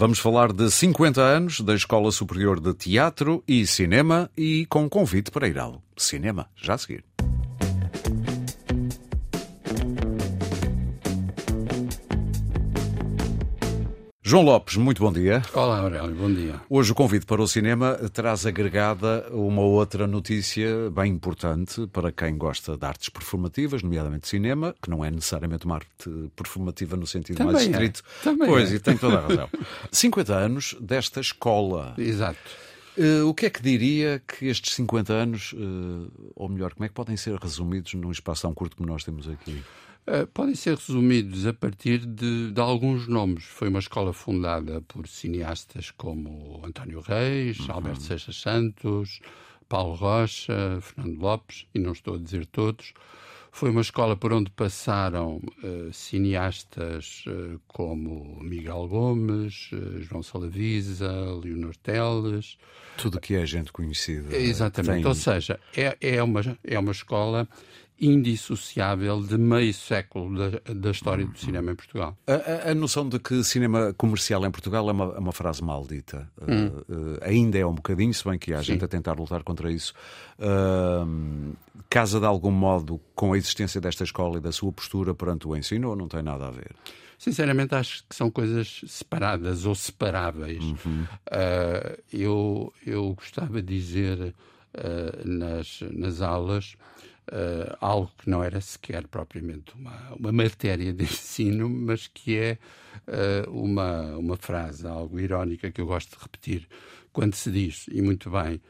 Vamos falar de 50 anos da Escola Superior de Teatro e Cinema e com convite para ir ao cinema, já a seguir. João Lopes, muito bom dia. Olá, Aurélio, bom dia. Hoje o convite para o cinema traz agregada uma outra notícia bem importante para quem gosta de artes performativas, nomeadamente cinema, que não é necessariamente uma arte performativa no sentido Também mais é. estrito. Também pois, é. e tem toda a razão. 50 anos desta escola. Exato. Eh, o que é que diria que estes 50 anos, eh, ou melhor, como é que podem ser resumidos num espaço tão curto como nós temos aqui? Uh, podem ser resumidos a partir de, de alguns nomes. Foi uma escola fundada por cineastas como António Reis, Alberto Seixas Santos, Paulo Rocha, Fernando Lopes, e não estou a dizer todos. Foi uma escola por onde passaram uh, cineastas uh, como Miguel Gomes, uh, João Salavisa, Leonor Teles. Tudo que é gente conhecida. Exatamente. Tem- Ou seja, é, é, uma, é uma escola indissociável de meio século da, da história do cinema em Portugal. A, a- a noção de que cinema comercial em Portugal é uma, é uma frase maldita. Uh, uh, ainda é um bocadinho, se bem que há gente a tentar lutar contra isso. Uh, casa de algum modo com a existência desta escola e da sua postura perante o ensino ou não tem nada a ver? Sinceramente, acho que são coisas separadas ou separáveis. Uh, eu, eu gostava de dizer uh, nas, nas aulas uh, algo que não era sequer propriamente uma, uma matéria de ensino, mas que é uh, uma, uma frase, algo irónica que eu gosto de repetir, quando se diz, e muito bem,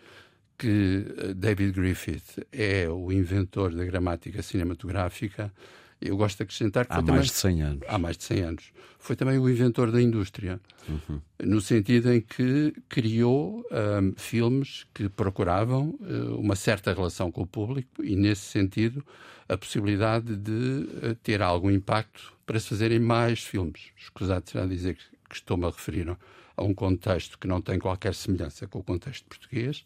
que uh, David Griffith é o inventor da gramática cinematográfica. Eu gosto de acrescentar que Há mais também de 100 anos. há mais de 100 anos. Foi também o inventor da indústria, no sentido em que criou ahm, filmes que procuravam eh, uma certa relação com o público e, nesse sentido, a possibilidade de eh, ter algum impacto para se fazerem mais filmes. Escusado será dizer que, que estou-me a referir a um contexto que não tem qualquer semelhança com o contexto português.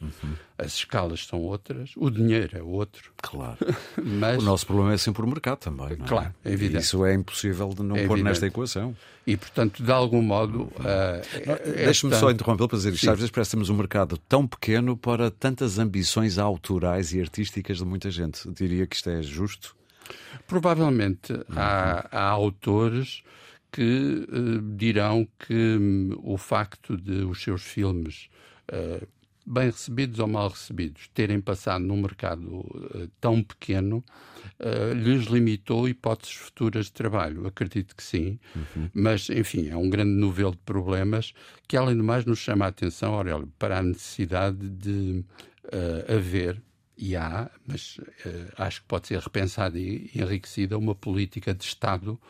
As escalas são outras, o dinheiro é outro, Claro. mas... O nosso problema é sempre o mercado também. é? Claro, é evidente. Isso é impossível de não É pôr evidente. nesta equação. E, portanto, de algum modo. ah, é- Deixe-me só interrompê-lo para dizer isto. Às vezes parece que temos um mercado tão pequeno para tantas ambições autorais e artísticas de muita gente. Diria que isto é justo. Provavelmente há, há autores que eh, dirão que hum, o facto de os seus filmes, eh, bem recebidos ou mal recebidos, terem passado num mercado eh, tão pequeno, lhes limitou hipóteses futuras de trabalho. Acredito que sim, mas, enfim, é um grande novelo de problemas que, além do mais, nos chama a atenção, Aurélio, para a necessidade de haver e há, mas eh, acho que pode ser repensada e enriquecida uma política de Estado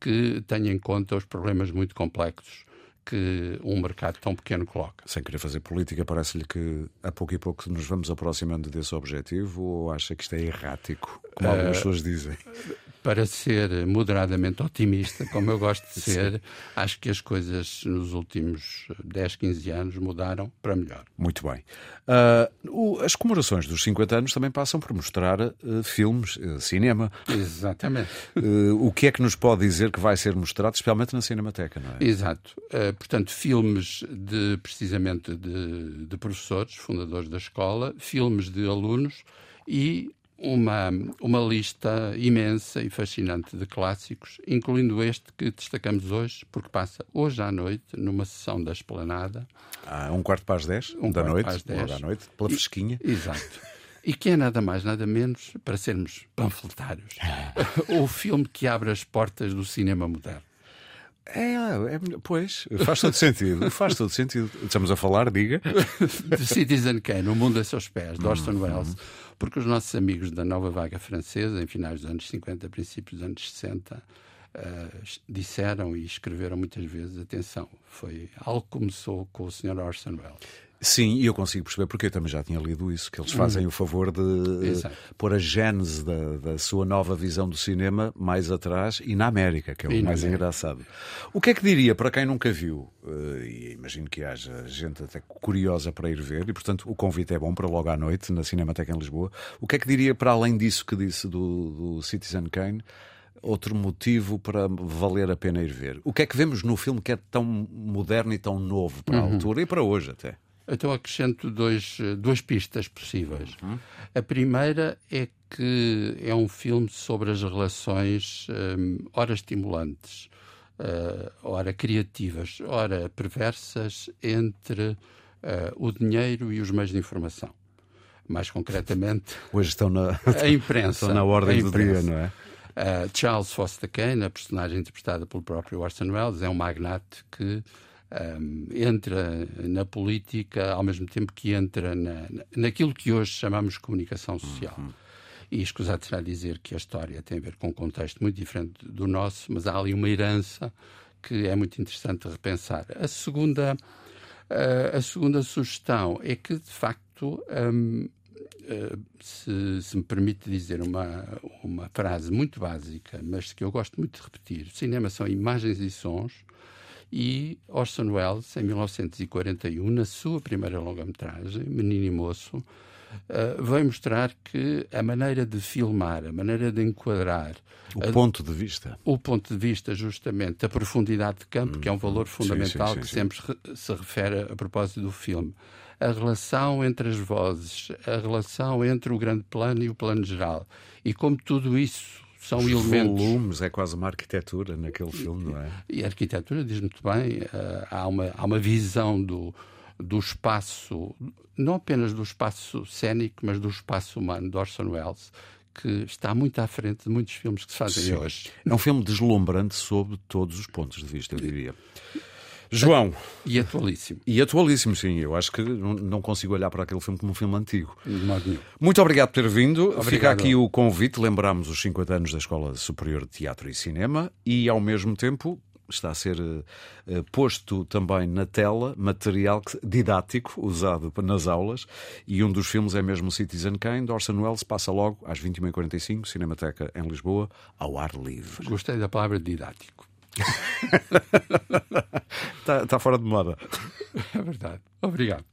que tenha em conta os problemas muito complexos que um mercado tão pequeno coloca. Sem querer fazer política, parece-lhe que a pouco e pouco nos vamos aproximando desse objetivo ou acha que isto é errático, como algumas pessoas dizem? Para ser moderadamente otimista, como eu gosto de ser, acho que as coisas nos últimos 10, 15 anos mudaram para melhor. Muito bem. O- as comemorações dos 50 anos também passam por mostrar ah, filmes, ah, cinema. Exatamente. O que é que nos pode dizer que vai ser mostrado, especialmente na Cinemateca, não é? Exato. Eh, portanto, filmes de precisamente de, de professores, fundadores da escola, filmes de alunos e uma, uma lista imensa e fascinante de clássicos, incluindo este que destacamos hoje, porque passa hoje à noite, numa sessão da Esplanada. Ah, um quarto para as 10 Um da noite, para as 10. logo à noite, pela fresquinha. Exato. E que é nada mais, nada menos, para sermos panfletários, o filme que abre as portas do cinema moderno. É, é, pois, faz todo sentido. Faz todo sentido. Estamos a falar, diga. de Citizen Kane, O Mundo a Seus Pés, de Orson Welles, porque os nossos amigos da nova vaga francesa, em finais dos anos 50, princípios dos anos 60, eh, disseram e escreveram muitas vezes, atenção, foi algo que começou com o Sr. Orson Welles. Sim, e eu consigo perceber porque eu também já tinha lido isso, que eles fazem o favor de Exato. pôr a gênese da, da sua nova visão do cinema mais atrás e na América, que é o mais engraçado. O que é que diria para quem nunca viu? eh, e imagino que haja gente até curiosa para ir ver, e portanto o convite é bom para logo à noite na Cinemateca em Lisboa. O que é que diria para além disso que disse do, do Citizen Kane? outro motivo para valer a pena ir ver. O que é que vemos no filme que é tão moderno e tão novo para a uhum. altura e para hoje até? Então acrescento dois, duas pistas possíveis. Uhum. A primeira é que é um filme sobre as relações, um, ora estimulantes, uh, ora criativas, ora perversas, entre uh, o dinheiro e os meios de informação. Mais concretamente, hoje estão na, a imprensa. Estão na ordem do dia, não é? Uh, Charles Foster Kane, a personagem interpretada pelo próprio Orson Welles, é um magnate que um, entra na política ao mesmo tempo que entra na, naquilo que hoje chamamos comunicação social. Uhum. E escusado será dizer que a história tem a ver com um contexto muito diferente do nosso, mas há ali uma herança que é muito interessante repensar. A segunda, uh, a segunda sugestão é que, de facto, um, uh, se, se, me permite dizer uma, uma frase muito básica, mas que eu gosto muito de repetir: cinema são imagens e sons e Orson Welles, em 1941, na sua primeira longa-metragem, Menino e Moço, uh, veio mostrar que a maneira de filmar, a maneira de enquadrar. O a, ponto de vista. O ponto de vista, justamente, a profundidade de campo, hum, que é um valor fundamental sim, sim, sim, que sempre se refere a propósito do filme. A relação entre as vozes, a relação entre o grande plano e o plano geral. E como tudo isso são Os elementos. volumes, é quase uma arquitetura naquele filme, não é? E a arquitetura diz muito bem, uh, há, uma, há uma visão do, do espaço, não apenas do espaço cénico, mas do espaço humano de Orson Welles, que está muito à frente de muitos filmes que se fazem Sim. hoje. É um filme deslumbrante sob todos os pontos de vista, eu diria. João. E atualíssimo. E atualíssimo, sim. Eu acho que não consigo olhar para aquele filme como um filme antigo. Muito obrigado por ter vindo. Obrigado. Fica aqui o convite. Lembramos os 50 anos da Escola Superior de Teatro e Cinema e, ao mesmo tempo, está a ser uh, posto também na tela material didático usado nas aulas e um dos filmes é mesmo Citizen Kane, de Orson Welles, passa logo às 21h45, Cinemateca em Lisboa, ao ar livre. Gostei da palavra didático. Está tá fora de moda. É verdade. Obrigado.